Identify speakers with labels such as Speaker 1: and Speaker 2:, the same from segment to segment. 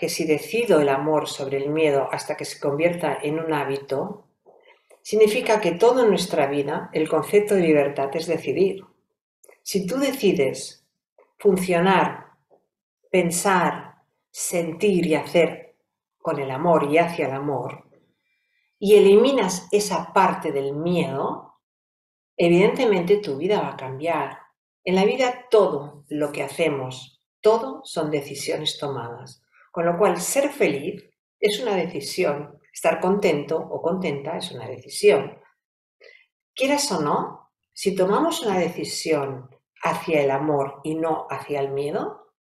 Speaker 1: que si decido el amor sobre el miedo hasta que se convierta en un hábito, significa que toda nuestra vida el concepto de libertad es decidir. Si tú decides funcionar, pensar, sentir y hacer con el amor y hacia el amor, y eliminas esa parte del miedo, evidentemente tu vida va a cambiar. En la vida todo lo que hacemos, todo son decisiones tomadas. Con lo cual, ser feliz es una decisión. Estar contento o contenta es una decisión. Quieras o no, si tomamos una decisión hacia el amor y no hacia el miedo,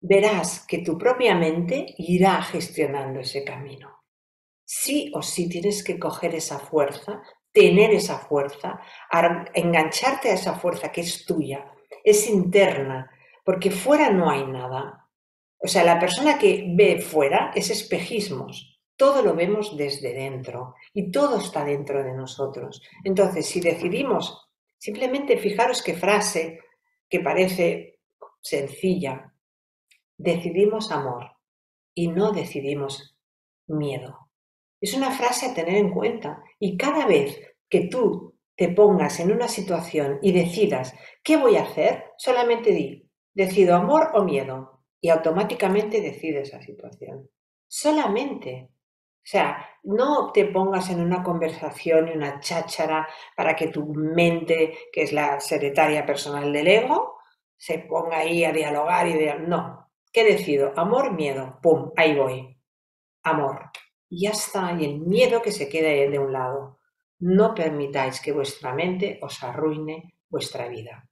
Speaker 1: verás que tu propia mente irá gestionando ese camino. Sí o sí tienes que coger esa fuerza, tener esa fuerza, engancharte a esa fuerza que es tuya, es interna, porque fuera no hay nada. O sea, la persona que ve fuera es espejismos. Todo lo vemos desde dentro y todo está dentro de nosotros. Entonces, si decidimos, simplemente fijaros qué frase que parece sencilla, decidimos amor y no decidimos miedo. Es una frase a tener en cuenta y cada vez que tú te pongas en una situación y decidas qué voy a hacer, solamente di, decido amor o miedo y automáticamente decide esa situación. Solamente. O sea, no te pongas en una conversación y una cháchara para que tu mente, que es la secretaria personal del ego, se ponga ahí a dialogar y de... No. ¿Qué decido? Amor, miedo. ¡Pum! Ahí voy. Amor. Y ya está. Y el miedo que se quede de un lado. No permitáis que vuestra mente os arruine vuestra vida.